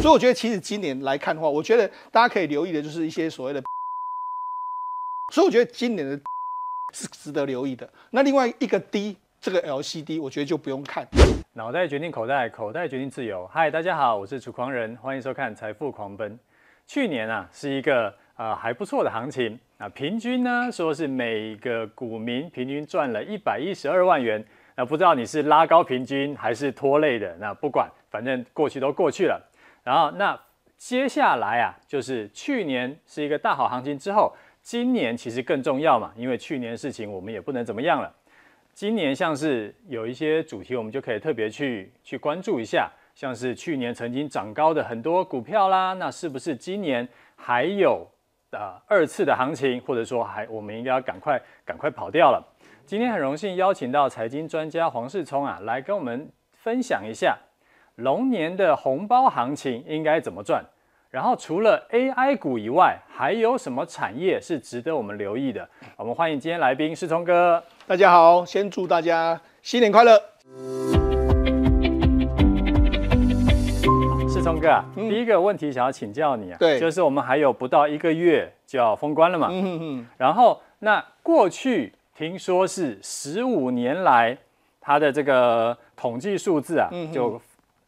所以我觉得其实今年来看的话，我觉得大家可以留意的就是一些所谓的，所以我觉得今年的是值得留意的。那另外一个 D 这个 LCD，我觉得就不用看。脑袋决定口袋，口袋决定自由。嗨，大家好，我是楚狂人，欢迎收看财富狂奔。去年啊是一个、呃、还不错的行情啊，平均呢说是每个股民平均赚了一百一十二万元。那不知道你是拉高平均还是拖累的？那不管，反正过去都过去了。然后那接下来啊，就是去年是一个大好行情之后，今年其实更重要嘛，因为去年的事情我们也不能怎么样了。今年像是有一些主题，我们就可以特别去去关注一下，像是去年曾经涨高的很多股票啦，那是不是今年还有呃二次的行情，或者说还我们应该要赶快赶快跑掉了？今天很荣幸邀请到财经专家黄世聪啊，来跟我们分享一下龙年的红包行情应该怎么赚。然后除了 AI 股以外，还有什么产业是值得我们留意的？我们欢迎今天来宾世聪哥。大家好，先祝大家新年快乐。世聪哥啊，嗯、第一个问题想要请教你啊，对，就是我们还有不到一个月就要封关了嘛，嗯哼哼，然后那过去。听说是十五年来，它的这个统计数字啊，就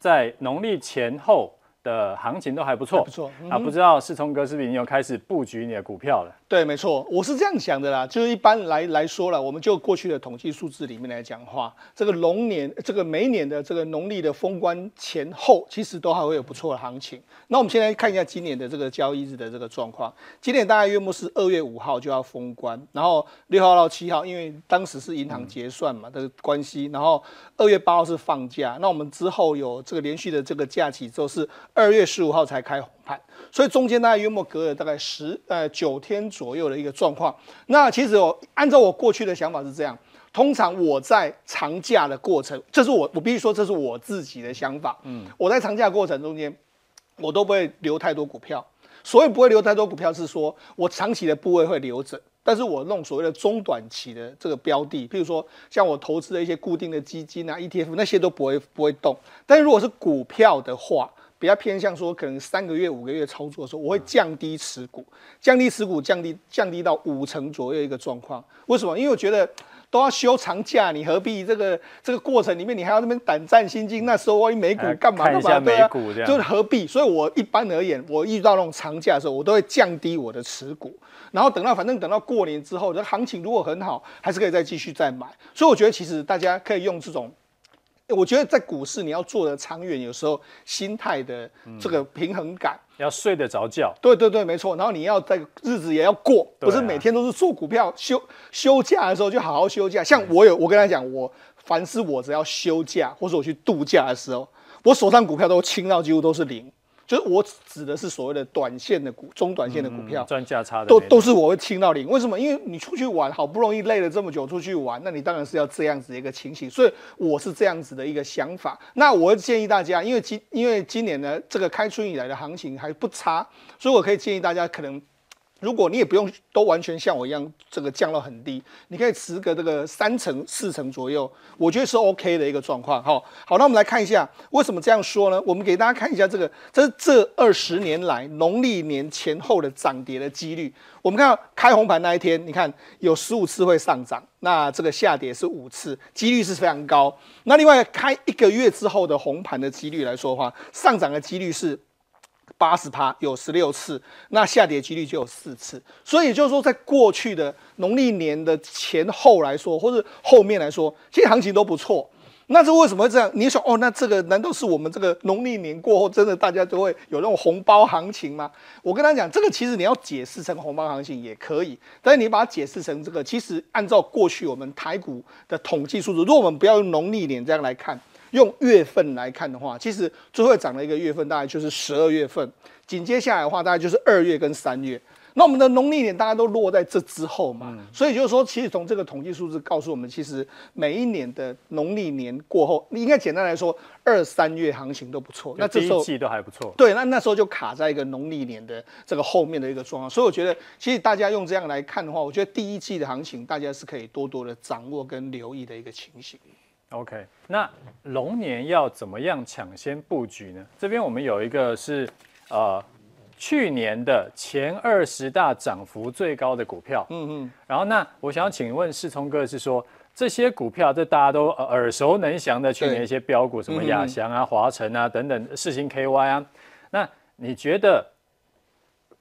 在农历前后的行情都还不错，不错啊，不知道世聪哥是不是已经有开始布局你的股票了？对，没错，我是这样想的啦。就是一般来来说了，我们就过去的统计数字里面来讲话，这个龙年，这个每年的这个农历的封关前后，其实都还会有不错的行情。那我们现在看一下今年的这个交易日的这个状况。今年大概约莫是二月五号就要封关，然后六号到七号，因为当时是银行结算嘛的关系，然后二月八号是放假。那我们之后有这个连续的这个假期之后，是二月十五号才开红盘。所以中间大概约莫隔了大概十呃九天左右的一个状况。那其实我按照我过去的想法是这样，通常我在长假的过程，这是我我必须说这是我自己的想法。嗯，我在长假过程中间，我都不会留太多股票。所以不会留太多股票，是说我长期的部位会留着，但是我弄所谓的中短期的这个标的，譬如说像我投资的一些固定的基金啊、ETF 那些都不会不会动。但是如果是股票的话，比较偏向说，可能三个月、五个月操作的时候，我会降低持股，降低持股，降低降低到五成左右一个状况。为什么？因为我觉得都要休长假，你何必这个这个过程里面，你还要那边胆战心惊？那时候万一美股干嘛干嘛？对啊，就是何必？所以我一般而言，我遇到那种长假的时候，我都会降低我的持股，然后等到反正等到过年之后，这行情如果很好，还是可以再继续再买。所以我觉得其实大家可以用这种。我觉得在股市你要做的长远，有时候心态的这个平衡感，嗯、要睡得着觉。对对对，没错。然后你要在日子也要过，不是每天都是做股票休休假的时候就好好休假。像我有，我跟他讲，我凡是我只要休假或者我去度假的时候，我手上股票都清到几乎都是零。就是我指的是所谓的短线的股、中短线的股票，赚价差的都都是我会清到零。为什么？因为你出去玩，好不容易累了这么久出去玩，那你当然是要这样子的一个情形。所以我是这样子的一个想法。那我会建议大家，因为今因为今年呢，这个开春以来的行情还不差，所以我可以建议大家可能。如果你也不用都完全像我一样，这个降到很低，你可以持个这个三成四成左右，我觉得是 OK 的一个状况。好，好，那我们来看一下为什么这样说呢？我们给大家看一下这个，这是这二十年来农历年前后的涨跌的几率。我们看到开红盘那一天，你看有十五次会上涨，那这个下跌是五次，几率是非常高。那另外开一个月之后的红盘的几率来说的话，上涨的几率是。八十趴有十六次，那下跌几率就有四次，所以就是说，在过去的农历年的前后来说，或者后面来说，其实行情都不错。那这为什么会这样？你说哦，那这个难道是我们这个农历年过后，真的大家都会有那种红包行情吗？我跟他讲，这个其实你要解释成红包行情也可以，但是你把它解释成这个，其实按照过去我们台股的统计数字，如果我们不要用农历年这样来看。用月份来看的话，其实最会涨的一个月份大概就是十二月份，紧接下来的话大概就是二月跟三月。那我们的农历年大家都落在这之后嘛，嗯、所以就是说，其实从这个统计数字告诉我们，其实每一年的农历年过后，你应该简单来说，二三月行情都不错。那这时候第一季都还不错。对，那那时候就卡在一个农历年的这个后面的一个状况。所以我觉得，其实大家用这样来看的话，我觉得第一季的行情大家是可以多多的掌握跟留意的一个情形。OK，那龙年要怎么样抢先布局呢？这边我们有一个是呃去年的前二十大涨幅最高的股票，嗯嗯，然后那我想请问世聪哥是说这些股票，这大家都耳熟能详的去年一些标股，什么亚翔啊、华晨啊等等，世星 KY 啊，那你觉得？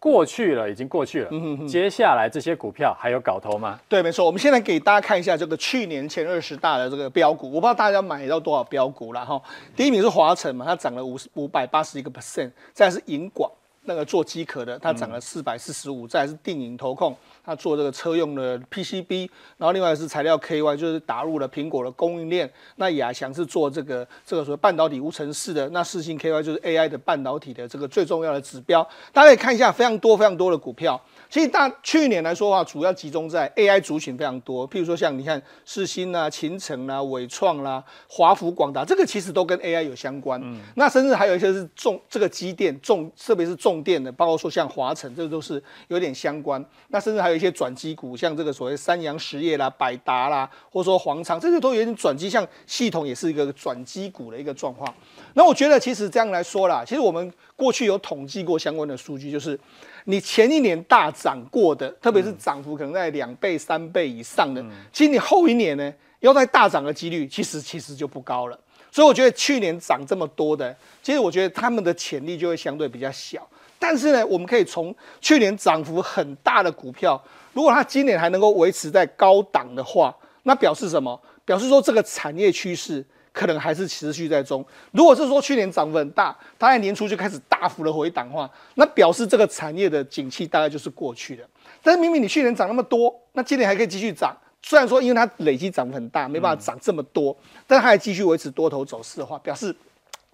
过去了，已经过去了。嗯哼哼。接下来这些股票还有搞头吗？对，没错。我们现在给大家看一下这个去年前二十大的这个标股，我不知道大家买到多少标股了哈。第一名是华晨嘛，它涨了五十五百八十一个 percent。再来是银广，那个做机壳的，它涨了四百四十五。再来是定颖投控。他做这个车用的 PCB，然后另外是材料 KY，就是打入了苹果的供应链。那亚翔是做这个这个所谓半导体无尘室的。那四星 KY 就是 AI 的半导体的这个最重要的指标。大家可以看一下，非常多非常多的股票。其实大去年来说的话，主要集中在 AI 族群非常多，譬如说像你看世芯啊、勤诚啦、纬创啦、华孚、广达，这个其实都跟 AI 有相关。嗯。那甚至还有一些是重这个机电重，特别是重电的，包括说像华晨，这个都是有点相关。那甚至还有一些转机股，像这个所谓三洋实业啦、百达啦，或者说黄昌，这些都有点转机，像系统也是一个转机股的一个状况。那我觉得其实这样来说啦，其实我们过去有统计过相关的数据，就是。你前一年大涨过的，特别是涨幅可能在两倍、三倍以上的，其实你后一年呢，要再大涨的几率，其实其实就不高了。所以我觉得去年涨这么多的，其实我觉得他们的潜力就会相对比较小。但是呢，我们可以从去年涨幅很大的股票，如果它今年还能够维持在高档的话，那表示什么？表示说这个产业趋势。可能还是持续在中。如果是说去年涨幅很大，它在年初就开始大幅的回档的话，那表示这个产业的景气大概就是过去的。但是明明你去年涨那么多，那今年还可以继续涨。虽然说因为它累积涨幅很大，没办法涨这么多，但它还继续维持多头走势的话，表示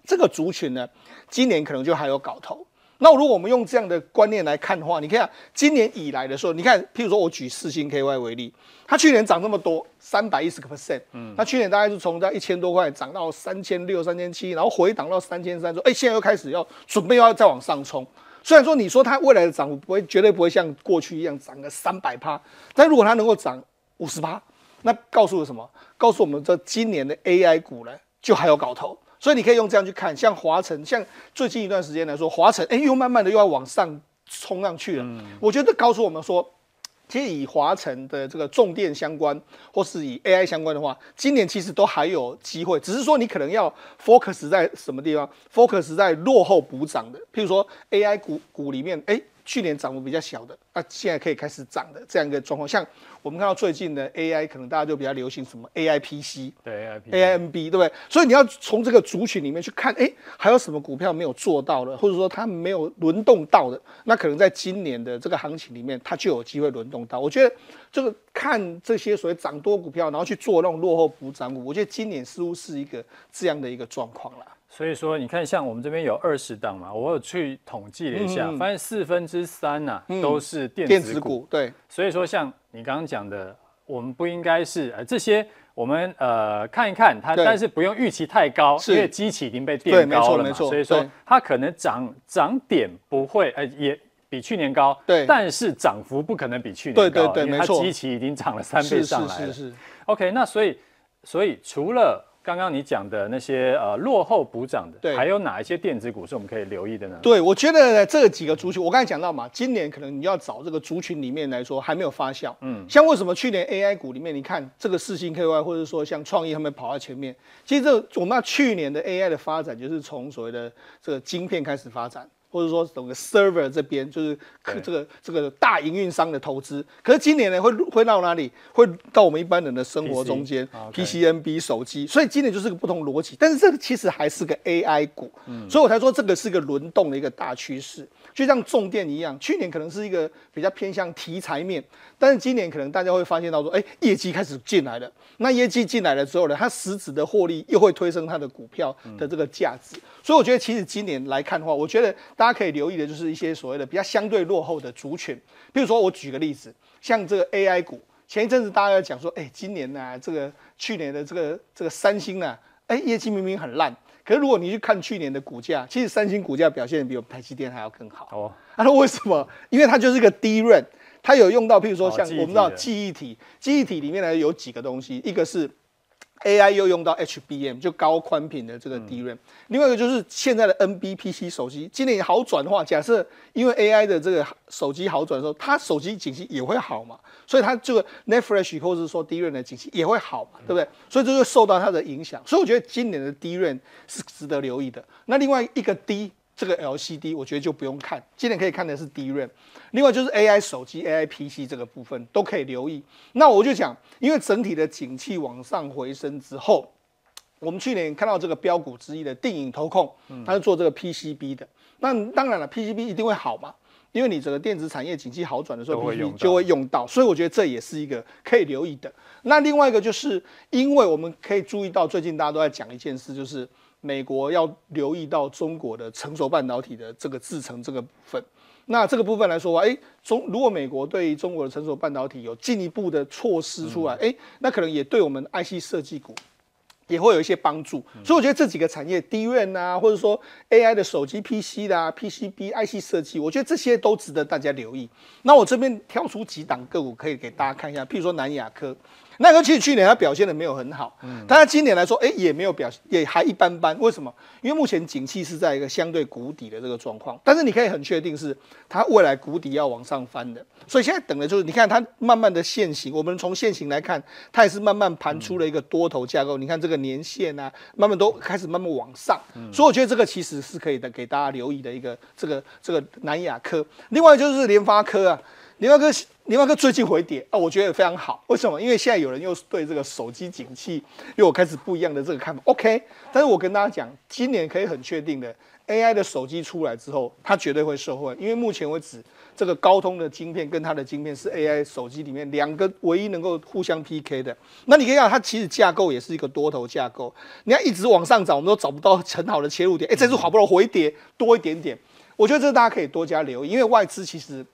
这个族群呢，今年可能就还有搞头。那如果我们用这样的观念来看的话，你看今年以来的时候，你看，譬如说我举四星 KY 为例，它去年涨这么多，三百一十个 percent，嗯，它去年大概是从在一千多块涨到三千六、三千七，然后回档到三千三，说，哎，现在又开始要准备要再往上冲。虽然说你说它未来的涨幅不会，绝对不会像过去一样涨个三百趴，但如果它能够涨五十趴，那告诉我什么？告诉我们这今年的 AI 股呢，就还有搞头。所以你可以用这样去看，像华晨，像最近一段时间来说，华晨哎，又慢慢的又要往上冲上去了。嗯、我觉得告诉我们说，其实以华晨的这个重电相关，或是以 AI 相关的话，今年其实都还有机会，只是说你可能要 focus 在什么地方，focus 在落后补涨的，譬如说 AI 股股里面，哎，去年涨幅比较小的，那现在可以开始涨的这样一个状况，像。我们看到最近的 AI，可能大家就比较流行什么 AI PC，对 AI AIMB，对不对？所以你要从这个族群里面去看，哎，还有什么股票没有做到的，或者说它没有轮动到的，那可能在今年的这个行情里面，它就有机会轮动到。我觉得这个看这些所谓涨多股票，然后去做那种落后补涨股，我觉得今年似乎是一个这样的一个状况了。所以说，你看，像我们这边有二十档嘛，我有去统计了一下，嗯、发现四分之三呐、啊嗯、都是电子股。电子股对，所以说像你刚刚讲的，我们不应该是呃这些，我们呃看一看它，但是不用预期太高，因为基期已经被垫高了嘛。所以说它可能涨涨点不会呃也比去年高，对，但是涨幅不可能比去年高，对对对，因为它基期已经涨了三倍上来了。是是是是。OK，那所以所以除了刚刚你讲的那些呃落后补涨的，对，还有哪一些电子股是我们可以留意的呢？对，我觉得这几个族群，我刚才讲到嘛，今年可能你要找这个族群里面来说还没有发酵，嗯，像为什么去年 AI 股里面，你看这个四星 KY 或者说像创意他们跑到前面，其实这个我们要去年的 AI 的发展就是从所谓的这个晶片开始发展。或者说整个 server 这边就是可这个这个大营运商的投资，可是今年呢会会到哪里？会到我们一般人的生活中间，PCNB 手机，所以今年就是个不同逻辑。但是这个其实还是个 AI 股，嗯，所以我才说这个是个轮动的一个大趋势。就像重电一样，去年可能是一个比较偏向题材面，但是今年可能大家会发现到说，哎，业绩开始进来了。那业绩进来了之后呢，它实质的获利又会推升它的股票的这个价值。嗯、所以我觉得，其实今年来看的话，我觉得大家可以留意的就是一些所谓的比较相对落后的族群。比如说，我举个例子，像这个 AI 股，前一阵子大家讲说，哎，今年呢、啊，这个去年的这个这个三星呢、啊，哎，业绩明明很烂。可是如果你去看去年的股价，其实三星股价表现比我们台积电还要更好。哦，他说为什么？因为它就是一个 DRAM，它有用到，譬如说像我们知道记忆体，记忆体里面呢有几个东西，一个是 AI 又用到 HBM，就高宽频的这个 DRAM。嗯、另外一个就是现在的 NB-PC 手机，今年好转的话，假设因为 AI 的这个手机好转的时候，它手机景气也会好嘛，所以它这个 Net Flash 或者是说 DRAM 的景气也会好嘛，对不对？所以这就受到它的影响。所以我觉得今年的 DRAM 是值得留意的。那另外一个 D。这个 LCD 我觉得就不用看，今天可以看的是 DRAM，另外就是 AI 手机、AI PC 这个部分都可以留意。那我就讲，因为整体的景气往上回升之后，我们去年看到这个标股之一的电影投控，它是做这个 PCB 的。那当然了，PCB 一定会好嘛，因为你整个电子产业景气好转的时候，PCB 就会用到，所以我觉得这也是一个可以留意的。那另外一个就是，因为我们可以注意到，最近大家都在讲一件事，就是。美国要留意到中国的成熟半导体的这个制程这个部分，那这个部分来说，哎，中如果美国对于中国的成熟半导体有进一步的措施出来，哎，那可能也对我们 IC 设计股也会有一些帮助。所以我觉得这几个产业，DRAM 啊，或者说 AI 的手机 PC 啦、PCB、IC 设计，我觉得这些都值得大家留意。那我这边挑出几档个股可以给大家看一下，譬如说南亚科。那个其实去年它表现的没有很好，嗯，但它今年来说，哎，也没有表现，也还一般般。为什么？因为目前景气是在一个相对谷底的这个状况，但是你可以很确定是它未来谷底要往上翻的。所以现在等的就是，你看它慢慢的现形，我们从现形来看，它也是慢慢盘出了一个多头架构。你看这个年限啊，慢慢都开始慢慢往上，所以我觉得这个其实是可以的，给大家留意的一个这个这个南亚科。另外就是联发科啊。联发科，联发科最近回跌啊，我觉得非常好。为什么？因为现在有人又对这个手机景气又有开始不一样的这个看法。OK，但是我跟大家讲，今年可以很确定的，AI 的手机出来之后，它绝对会受惠。因为目前为止，这个高通的晶片跟它的晶片是 AI 手机里面两个唯一能够互相 PK 的。那你可以看，它其实架构也是一个多头架构。你要一直往上找，我们都找不到很好的切入点。哎，这次好不容易回跌多一点点，我觉得这大家可以多加留意，因为外资其实。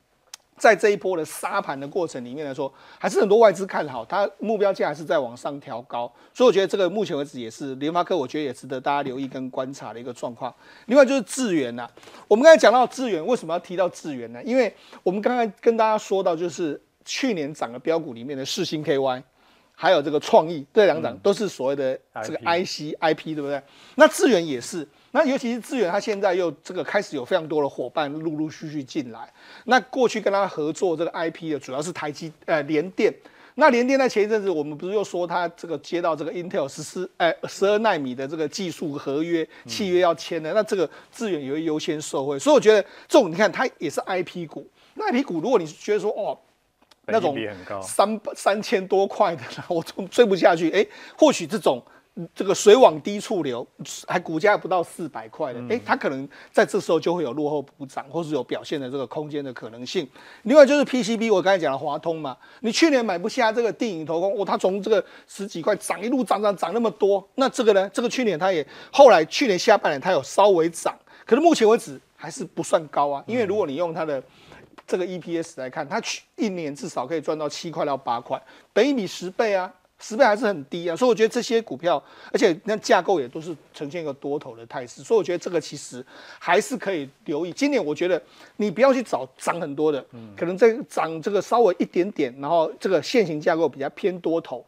在这一波的杀盘的过程里面来说，还是很多外资看好，它目标价还是在往上调高，所以我觉得这个目前为止也是联发科，我觉得也值得大家留意跟观察的一个状况。另外就是智源呐，我们刚才讲到智源，为什么要提到智源呢？因为我们刚才跟大家说到，就是去年涨的标股里面的世星 KY。还有这个创意，这两涨都是所谓的这个 IC IP，对不对？那智源也是，那尤其是智原，它现在又这个开始有非常多的伙伴陆陆续续进来。那过去跟他合作这个 IP 的主要是台积呃联电。那联电在前一阵子，我们不是又说他这个接到这个 Intel 十四哎十二纳米的这个技术合约契约要签的，那这个智原也会优先受惠。所以我觉得这种你看它也是 IP 股，那 IP 股如果你是觉得说哦。那种三三千多块的，我追不下去。哎，或许这种这个水往低处流，还股价不到四百块的，哎，它可能在这时候就会有落后补涨，或是有表现的这个空间的可能性。另外就是 PCB，我刚才讲了华通嘛，你去年买不下这个电影投控，哦，它从这个十几块涨一路涨涨涨那么多，那这个呢？这个去年它也后来去年下半年它有稍微涨，可是目前为止还是不算高啊，因为如果你用它的。这个 EPS 来看，它去一年至少可以赚到七块到八块，等于比十倍啊，十倍还是很低啊，所以我觉得这些股票，而且那架构也都是呈现一个多头的态势，所以我觉得这个其实还是可以留意。今年我觉得你不要去找涨很多的，可能这涨这个稍微一点点，然后这个线型架构比较偏多头，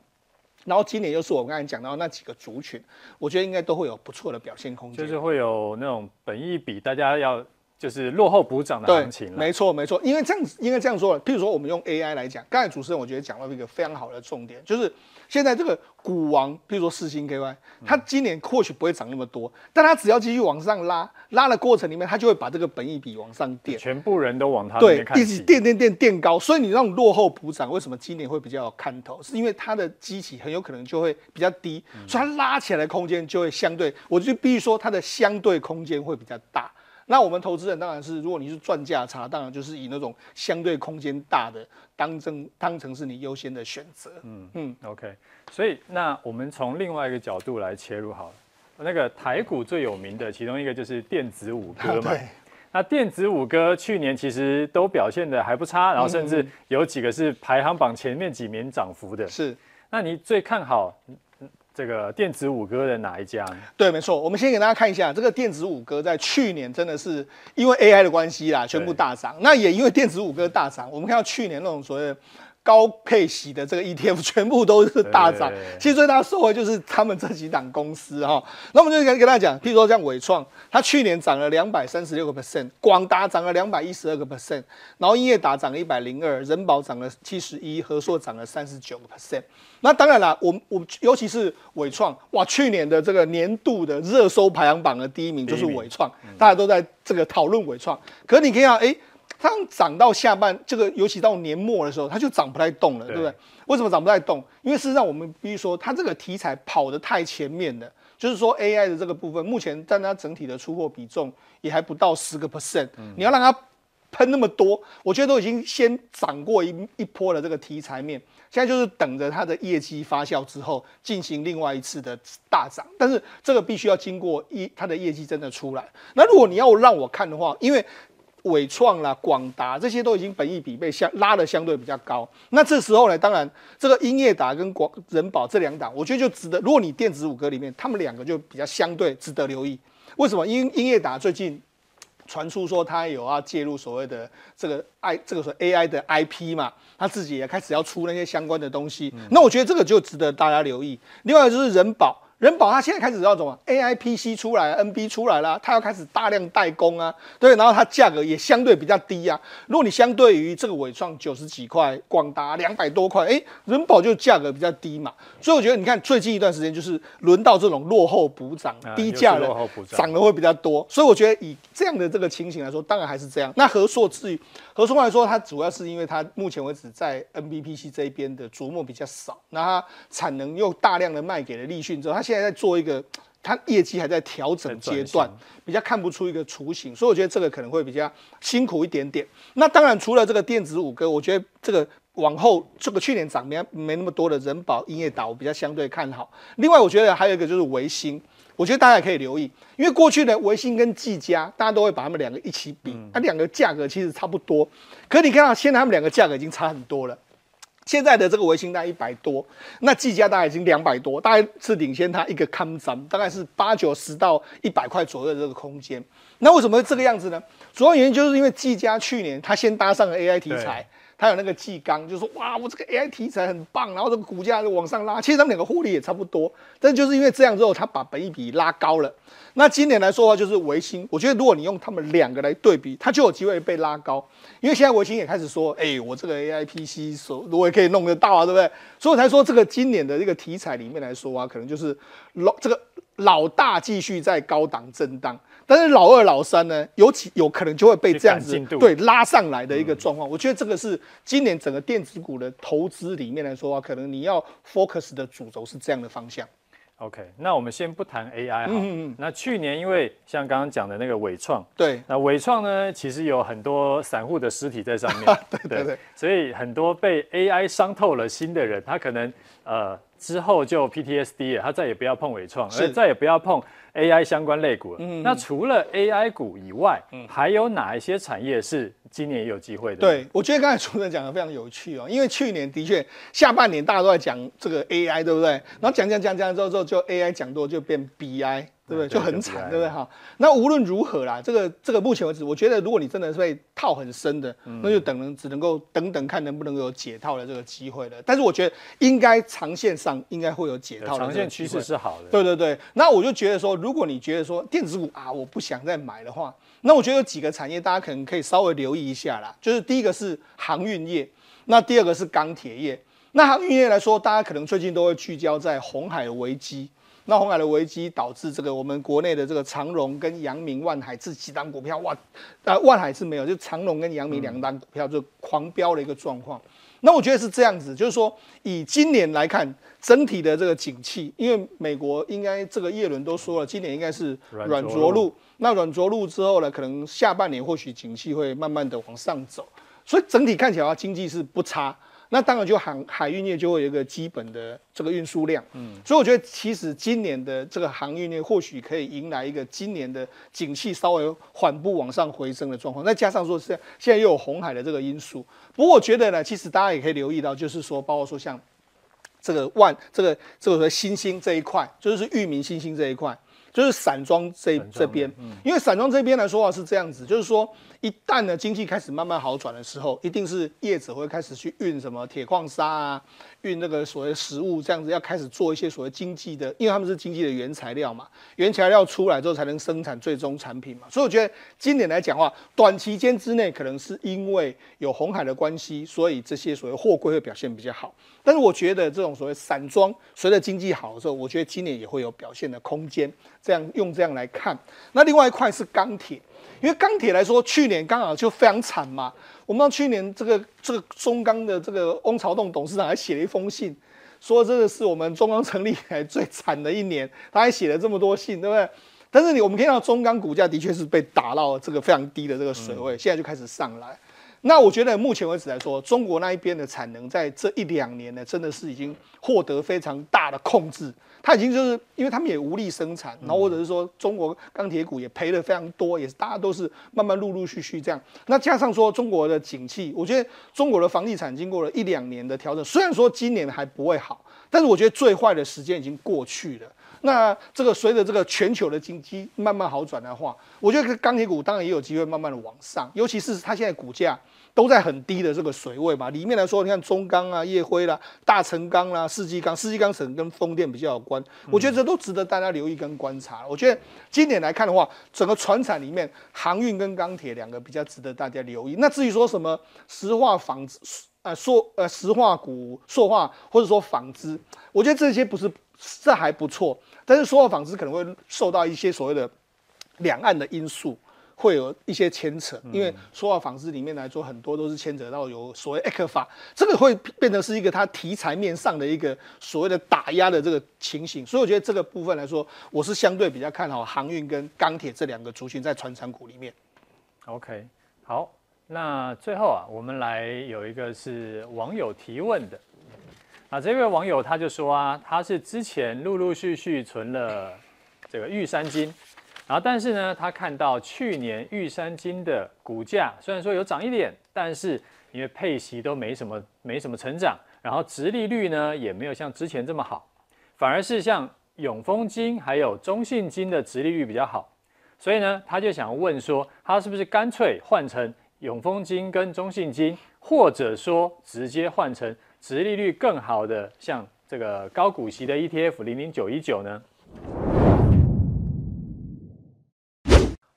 然后今年又是我刚才讲到那几个族群，我觉得应该都会有不错的表现空间，就是会有那种本益比，大家要。就是落后补涨的行情了。没错没错，因为这样子应该这样说了。譬如说，我们用 AI 来讲，刚才主持人我觉得讲到一个非常好的重点，就是现在这个股王，譬如说四星 KY，它今年或许不会涨那么多，但它只要继续往上拉，拉的过程里面，它就会把这个本益比往上垫，全部人都往它。对，一直垫垫垫垫高，所以你那种落后补涨，为什么今年会比较有看头？是因为它的基期很有可能就会比较低，所以它拉起来的空间就会相对，我就必须说它的相对空间会比较大。那我们投资人当然是，如果你是赚价差，当然就是以那种相对空间大的当成当成是你优先的选择。嗯嗯，OK。所以那我们从另外一个角度来切入好了。那个台股最有名的其中一个就是电子五哥嘛。对。那电子五哥去年其实都表现的还不差，然后甚至有几个是排行榜前面几名涨幅的。是。那你最看好？这个电子五哥的哪一家？对，没错。我们先给大家看一下，这个电子五哥在去年真的是因为 AI 的关系啦，全部大涨。那也因为电子五哥大涨，我们看到去年那种所谓的高配息的这个 ETF 全部都是大涨，其实最大的受惠就是他们这几档公司哈。那我们就跟跟大家讲，譬如说像伟创，它去年涨了两百三十六个 percent，广达涨了两百一十二个 percent，然后英业达涨了一百零二，人保涨了七十一，和硕涨了三十九个 percent。那当然了，我我尤其是伟创，哇，去年的这个年度的热搜排行榜的第一名就是伟创，大家都在这个讨论伟创。可是你可以看，哎。它涨到下半，这个尤其到年末的时候，它就涨不太动了，对，不对？为什么涨不太动？因为事实上我们必须说，它这个题材跑得太前面了。就是说 AI 的这个部分，目前占它整体的出货比重也还不到十个 percent。你要让它喷那么多，我觉得都已经先涨过一一波的这个题材面，现在就是等着它的业绩发酵之后进行另外一次的大涨。但是这个必须要经过一它的业绩真的出来。那如果你要让我看的话，因为纬创啦、广达这些都已经本益比被相拉的相对比较高，那这时候呢，当然这个英业达跟广人保这两档，我觉得就值得。如果你电子五哥里面，他们两个就比较相对值得留意。为什么？因英业达最近传出说他有要介入所谓的这个 I 这个说 AI 的 IP 嘛，他自己也开始要出那些相关的东西。那我觉得这个就值得大家留意。另外就是人保。仁宝它现在开始要怎么？AI PC 出来，NB 出来了，它要开始大量代工啊，对，然后它价格也相对比较低啊。如果你相对于这个伟创九十几块，广达两百多块，哎，人保就价格比较低嘛。所以我觉得你看最近一段时间就是轮到这种落后补涨、低价的涨的会比较多。所以我觉得以这样的这个情形来说，当然还是这样。那和硕至于和硕来说，它主要是因为它目前为止在 NBPC 这一边的琢磨比较少，那它产能又大量的卖给了立讯之后，它现在在做一个，它业绩还在调整阶段，比较看不出一个雏形，所以我觉得这个可能会比较辛苦一点点。那当然，除了这个电子五哥，我觉得这个往后这个去年涨没没那么多的仁宝、英业岛，我比较相对看好。另外，我觉得还有一个就是维新，我觉得大家也可以留意，因为过去的维新跟技嘉，大家都会把他们两个一起比，它两个价格其实差不多，可是你看到现在他们两个价格已经差很多了。现在的这个微星大概一百多，那技嘉大概已经两百多，大概是领先它一个康张，大概是八九十到一百块左右的这个空间。那为什么会这个样子呢？主要原因就是因为技嘉去年它先搭上了 AI 题材，他有那个技刚，就说哇，我这个 AI 题材很棒，然后这个股价就往上拉。其实他们两个获利也差不多，但就是因为这样之后，他把本益比拉高了。那今年来说的话，就是维新。我觉得如果你用他们两个来对比，它就有机会被拉高。因为现在维新也开始说，哎、我这个 AI PC 手我也可以弄得到啊，对不对？所以我才说这个今年的这个题材里面来说啊，可能就是老这个老大继续在高档震荡，但是老二、老三呢，尤其有可能就会被这样子对拉上来的一个状况。我觉得这个是今年整个电子股的投资里面来说啊，可能你要 focus 的主轴是这样的方向。OK，那我们先不谈 AI 哈。嗯嗯。那去年因为像刚刚讲的那个伟创，对，那伟创呢，其实有很多散户的尸体在上面，对对对，对，所以很多被 AI 伤透了心的人，他可能呃之后就 PTSD 了，他再也不要碰伟创，而再也不要碰。AI 相关类股，嗯，那除了 AI 股以外，嗯，还有哪一些产业是今年也有机会的？对，我觉得刚才主持人讲的非常有趣哦，因为去年的确下半年大家都在讲这个 AI，对不对？然后讲讲讲讲之后，之后就 AI 讲多就变 BI。对不对？就很惨，对不对？哈，那无论如何啦，这个这个目前为止，我觉得如果你真的是被套很深的，那就等能只能够等等看能不能有解套的这个机会了。但是我觉得应该长线上应该会有解套的。长线趋势是好的。对对对，那我就觉得说，如果你觉得说电子股啊，我不想再买的话，那我觉得有几个产业大家可能可以稍微留意一下啦。就是第一个是航运业，那第二个是钢铁业。那航运业来说，大家可能最近都会聚焦在红海的危机。那红海的危机导致这个我们国内的这个长荣跟阳明、万海这几档股票，哇，呃，万海是没有，就长荣跟阳明两档股票就狂飙的一个状况。那我觉得是这样子，就是说以今年来看，整体的这个景气，因为美国应该这个叶伦都说了，今年应该是软着陆。那软着陆之后呢，可能下半年或许景气会慢慢的往上走，所以整体看起来的话，经济是不差。那当然，就航海运业就会有一个基本的这个运输量，嗯，所以我觉得其实今年的这个航运业或许可以迎来一个今年的景气稍微缓步往上回升的状况，再加上说现现在又有红海的这个因素，不过我觉得呢，其实大家也可以留意到，就是说，包括说像这个万这个这个说新兴这一块，就是域名新兴这一块，就是散装这这边，因为散装这边来说话是这样子，就是说。一旦呢经济开始慢慢好转的时候，一定是业者会开始去运什么铁矿砂啊，运那个所谓食物这样子，要开始做一些所谓经济的，因为他们是经济的原材料嘛，原材料出来之后才能生产最终产品嘛。所以我觉得今年来讲的话，短期间之内可能是因为有红海的关系，所以这些所谓货柜会表现比较好。但是我觉得这种所谓散装，随着经济好的时候，我觉得今年也会有表现的空间。这样用这样来看，那另外一块是钢铁。因为钢铁来说，去年刚好就非常惨嘛。我们知道去年这个这个中钢的这个翁朝栋董事长还写了一封信，说这个是我们中钢成立以来最惨的一年。他还写了这么多信，对不对？但是你我们看到中钢股价的确是被打到这个非常低的这个水位，现在就开始上来。那我觉得目前为止来说，中国那一边的产能在这一两年呢，真的是已经获得非常大的控制。它已经就是因为他们也无力生产，然后或者是说中国钢铁股也赔了非常多，也是大家都是慢慢陆陆续续这样。那加上说中国的景气，我觉得中国的房地产经过了一两年的调整，虽然说今年还不会好，但是我觉得最坏的时间已经过去了。那这个随着这个全球的经济慢慢好转的话，我觉得钢铁股当然也有机会慢慢的往上，尤其是它现在股价。都在很低的这个水位嘛，里面来说，你看中钢啊、烨辉啦、大成钢啦、世纪钢、世纪钢可能跟风电比较有关，我觉得这都值得大家留意跟观察。我觉得今年来看的话，整个船产里面，航运跟钢铁两个比较值得大家留意。那至于说什么石化纺织、呃塑呃石化股、塑化或者说纺织，我觉得这些不是这还不错，但是塑化纺织可能会受到一些所谓的两岸的因素。会有一些牵扯，因为说话纺织里面来说，很多都是牵扯到有所谓 ECFA，这个会变成是一个它题材面上的一个所谓的打压的这个情形，所以我觉得这个部分来说，我是相对比较看好航运跟钢铁这两个族群在船产股里面。OK，好，那最后啊，我们来有一个是网友提问的，啊，这位网友他就说啊，他是之前陆陆续续存了这个玉山金。然后，但是呢，他看到去年玉山金的股价虽然说有涨一点，但是因为配息都没什么没什么成长，然后殖利率呢也没有像之前这么好，反而是像永丰金还有中信金的殖利率比较好，所以呢，他就想问说，他是不是干脆换成永丰金跟中信金，或者说直接换成殖利率更好的像这个高股息的 ETF 零零九一九呢？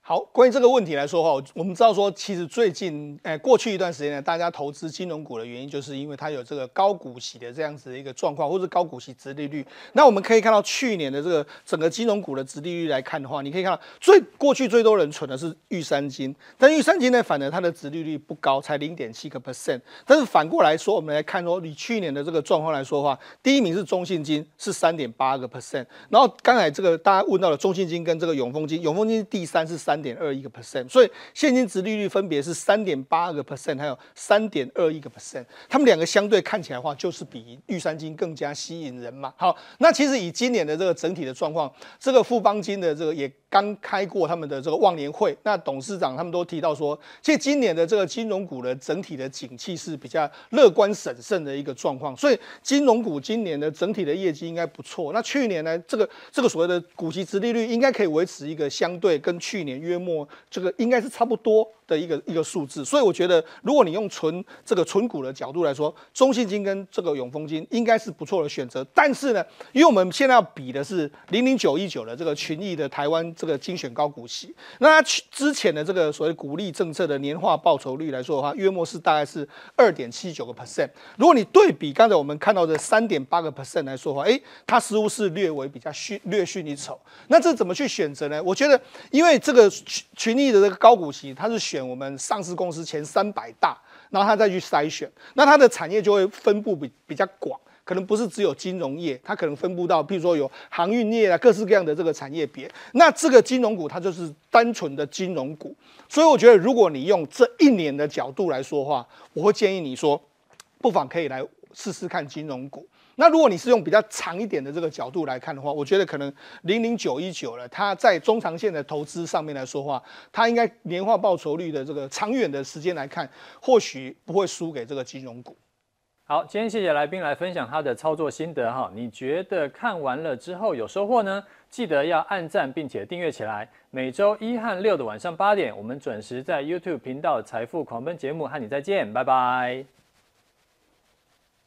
好，关于这个问题来说哈，我们知道说，其实最近，哎，过去一段时间呢，大家投资金融股的原因，就是因为它有这个高股息的这样子的一个状况，或者高股息殖利率。那我们可以看到去年的这个整个金融股的殖利率来看的话，你可以看到最过去最多人存的是玉山金，但玉山金呢，反而它的殖利率不高，才零点七个 percent。但是反过来说，我们来看说，你去年的这个状况来说的话，第一名是中信金，是三点八个 percent。然后刚才这个大家问到了中信金跟这个永丰金，永丰金第三是三。点二一个 percent，所以现金殖利率分别是三点八个 percent，还有三点二一个 percent，他们两个相对看起来的话，就是比玉山金更加吸引人嘛。好，那其实以今年的这个整体的状况，这个富邦金的这个也。刚开过他们的这个忘年会，那董事长他们都提到说，其实今年的这个金融股的整体的景气是比较乐观审慎的一个状况，所以金融股今年的整体的业绩应该不错。那去年呢，这个这个所谓的股息殖利率应该可以维持一个相对跟去年约莫这个应该是差不多的一个一个数字。所以我觉得，如果你用纯这个纯股的角度来说，中信金跟这个永丰金应该是不错的选择。但是呢，因为我们现在要比的是零零九一九的这个群益的台湾。这个精选高股息，那它之前的这个所谓股利政策的年化报酬率来说的话，约莫是大概是二点七九个 percent。如果你对比刚才我们看到的三点八个 percent 来说的话，诶，它似乎是略微比较逊略逊一筹。那这怎么去选择呢？我觉得，因为这个群群益的这个高股息，它是选我们上市公司前三百大，然后它再去筛选，那它的产业就会分布比比较广。可能不是只有金融业，它可能分布到，譬如说有航运业啊，各式各样的这个产业别。那这个金融股它就是单纯的金融股，所以我觉得如果你用这一年的角度来说的话，我会建议你说，不妨可以来试试看金融股。那如果你是用比较长一点的这个角度来看的话我觉得可能零零九一九了它在中长线的投资上面来说话它应该年化报酬率的这个长远的时间来看或许不会输给这个金融股。好今天谢谢来宾来分享他的操作心得哈你觉得看完了之后有收获呢？记得要按赞并且订阅起来每周一和六的晚上八点我们准时在 youtube 频道财富狂奔节目和你再见拜拜。